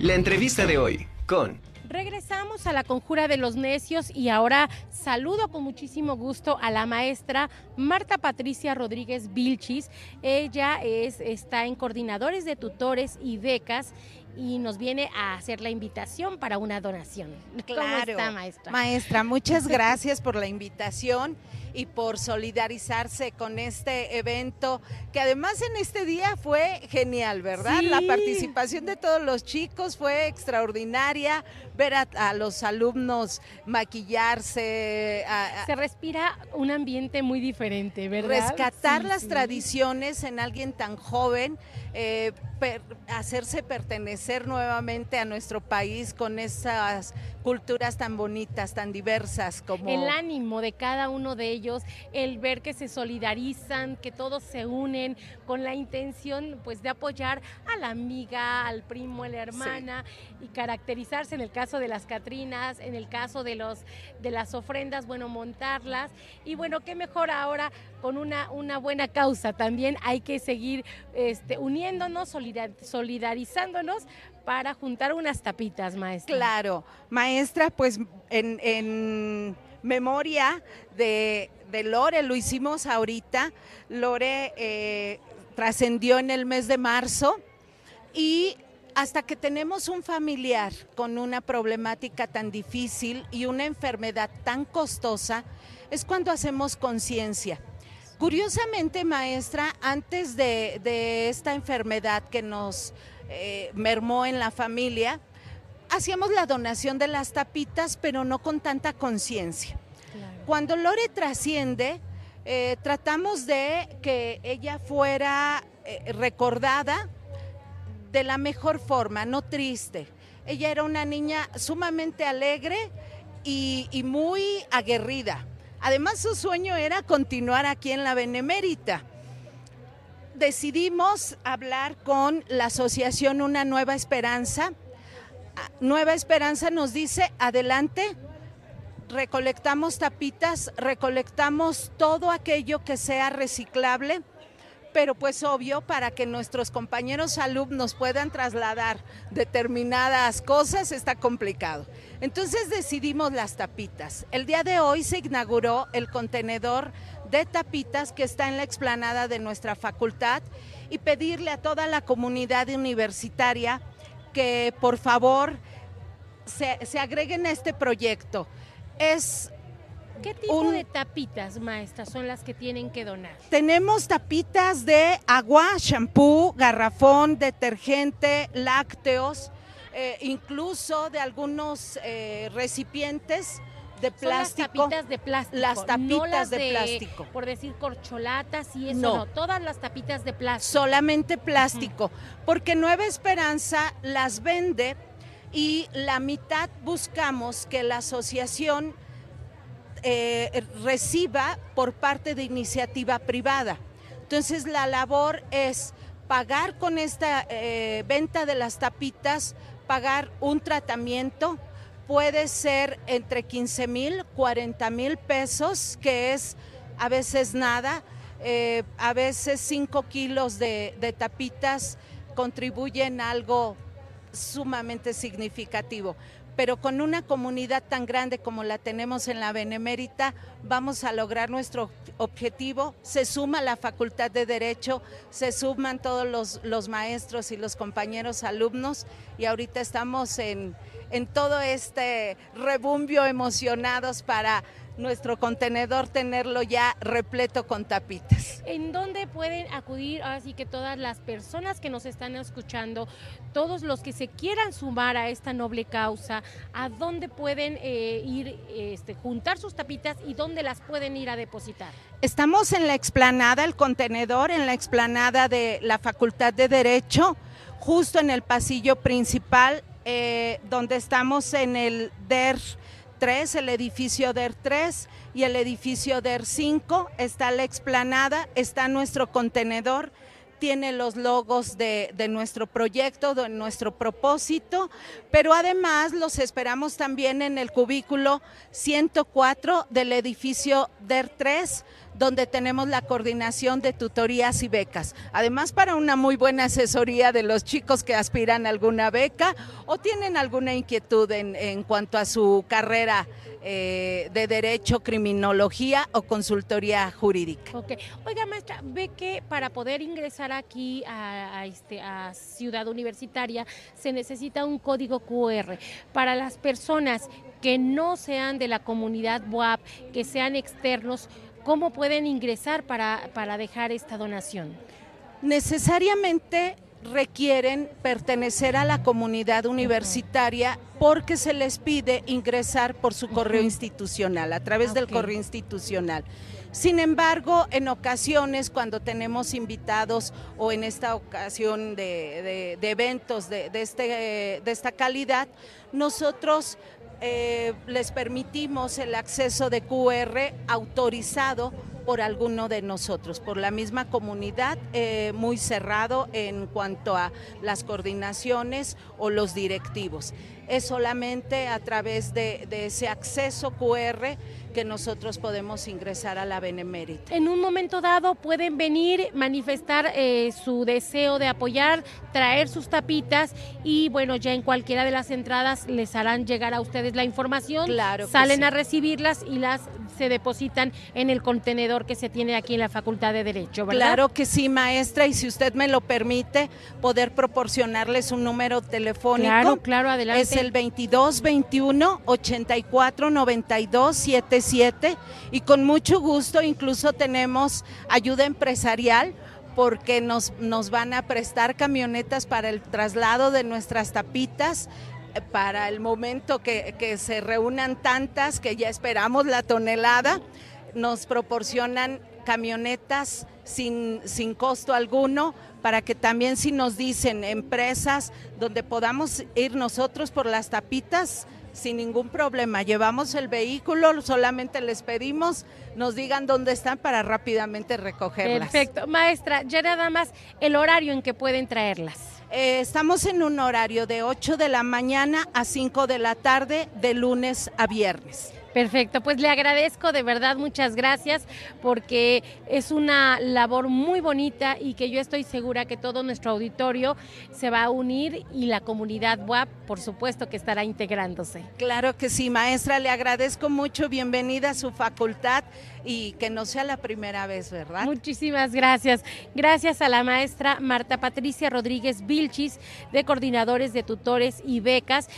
La entrevista de hoy con... Regresamos a la conjura de los necios y ahora saludo con muchísimo gusto a la maestra Marta Patricia Rodríguez Vilchis. Ella es, está en coordinadores de tutores y becas y nos viene a hacer la invitación para una donación. Claro, ¿Cómo está, maestra? Maestra, muchas gracias por la invitación y por solidarizarse con este evento, que además en este día fue genial, ¿verdad? La participación de todos los chicos fue extraordinaria, ver a, los alumnos maquillarse. Se respira un ambiente muy diferente, ¿verdad? Rescatar las tradiciones en alguien tan joven, eh, hacerse pertenecer nuevamente a nuestro país con esas culturas tan bonitas, tan diversas como... El ánimo de cada uno de ellos, el ver que se solidarizan, que todos se unen con la intención pues de apoyar a la amiga, al primo, a la hermana y caracterizarse en el caso de las Catrinas, en el caso de, los, de las ofrendas, bueno, montarlas. Y bueno, qué mejor ahora con una, una buena causa también. Hay que seguir este, uniéndonos, solidarizándonos para juntar unas tapitas, maestra. Claro, maestra, pues en, memoria de, Lore, lo hicimos ahorita. Lore eh, trascendió en el mes de marzo y hasta que tenemos un familiar con una problemática tan difícil y una enfermedad tan costosa, es cuando hacemos conciencia. Curiosamente, maestra, antes de, esta enfermedad que nos eh, mermó en la familia, hacíamos la donación de las tapitas, pero no con tanta conciencia. Cuando Lore trasciende, eh, tratamos de que ella fuera eh, recordada de la mejor forma, no triste. Ella era una niña sumamente alegre y, y muy aguerrida. Además, su sueño era continuar aquí en la Benemérita decidimos hablar con la asociación Una Nueva Esperanza. Ah, Nueva Esperanza nos dice, adelante, recolectamos tapitas, recolectamos todo aquello que sea reciclable, pero pues obvio, para que nuestros compañeros alumnos puedan trasladar determinadas cosas está complicado. Entonces decidimos las tapitas. El día de hoy se inauguró el contenedor de tapitas que está en la explanada de nuestra facultad y pedirle a toda la comunidad universitaria que por favor se, agreguen a este proyecto. Es ¿Qué tipo de tapitas, maestras, son las que tienen que donar? Tenemos tapitas de agua, shampoo, garrafón, detergente, lácteos, eh, incluso de algunos eh, recipientes de plástico. las tapitas de plástico. Las tapitas de, plástico. Por decir corcholatas y eso no. todas las tapitas de plástico. Solamente plástico, porque Nueva Esperanza las vende y la mitad buscamos que la asociación eh, reciba por parte de iniciativa privada. Entonces la labor es pagar con esta eh, venta de las tapitas, pagar un tratamiento, puede ser entre 15 mil, 40 mil pesos, que es a veces nada, eh, a veces 5 kilos de, de tapitas contribuyen a algo sumamente significativo pero con una comunidad tan grande como la tenemos en la Benemérita, vamos a lograr nuestro objetivo. Se suma la Facultad de Derecho, se suman todos los, los maestros y los compañeros alumnos y ahorita estamos en, en todo este rebumbio emocionados para nuestro contenedor tenerlo ya repleto con tapitas. ¿En dónde pueden acudir así que todas las personas que nos están escuchando, todos los que se quieran sumar a esta noble causa, a dónde pueden eh, ir, este, juntar sus tapitas y dónde las pueden ir a depositar? Estamos en la explanada, el contenedor, en la explanada de la Facultad de Derecho, justo en el pasillo principal, eh, donde estamos en el DER el edificio DER 3 y el edificio DER 5. Está la explanada, está nuestro contenedor, tiene los logos de, de, nuestro proyecto, de nuestro propósito, pero además los esperamos también en el cubículo 104 del edificio DER 3 donde tenemos la coordinación de tutorías y becas. Además, para una muy buena asesoría de los chicos que aspiran a alguna beca o tienen alguna inquietud en, en cuanto a su carrera eh, de Derecho, Criminología o Consultoría Jurídica. Ok. Oiga, maestra, ve que para poder ingresar aquí a, a este, a Ciudad Universitaria se necesita un código QR. Para las personas que no sean de la comunidad WAP, que sean externos, ¿cómo pueden ingresar para, para dejar esta donación? Necesariamente requieren pertenecer a la comunidad universitaria porque se les pide ingresar por su correo institucional, a través del correo institucional. Sin embargo, en ocasiones cuando tenemos invitados o en esta ocasión de, de- de eventos de, de este, de esta calidad, nosotros eh, les permitimos el acceso de QR autorizado por alguno de nosotros, por la misma comunidad, eh, muy cerrado en cuanto a las coordinaciones o los directivos. Es solamente a través de, de ese acceso QR que nosotros podemos ingresar a la Benemérita. En un momento dado pueden venir, manifestar eh, su deseo de apoyar, traer sus tapitas y bueno, ya en cualquiera de las entradas les harán llegar a ustedes la información, Claro que salen sí. a recibirlas y las se depositan en el contenedor que se tiene aquí en la Facultad de Derecho, ¿verdad? Claro que sí, maestra, y si usted me lo permite, poder proporcionarles un número telefónico. Claro, claro, adelante. Es el 2221 84 92 77 y con mucho gusto incluso tenemos ayuda empresarial porque nos, nos van a prestar camionetas para el traslado de nuestras tapitas eh, para el momento que, que se reúnan tantas que ya esperamos la tonelada, nos proporcionan camionetas sin, sin costo alguno para que también si nos dicen empresas donde podamos ir nosotros por las tapitas sin ningún problema. Llevamos el vehículo, solamente les pedimos, nos digan dónde están para rápidamente recogerlas. Perfecto. Maestra, ya nada más el horario en que pueden traerlas. Eh, estamos en un horario de 8 de la mañana a 5 de la tarde, de lunes a viernes. Perfecto, pues le agradezco de verdad, muchas gracias, porque es una labor muy bonita y que yo estoy segura que todo nuestro auditorio se va a unir y la comunidad WAP, por supuesto, que estará integrándose. Claro que sí, maestra, le agradezco mucho, bienvenida a su facultad y que no sea la primera vez, ¿verdad? Muchísimas gracias. Gracias a la maestra Marta Patricia Rodríguez Vilchis, de Coordinadores de Tutores y Becas,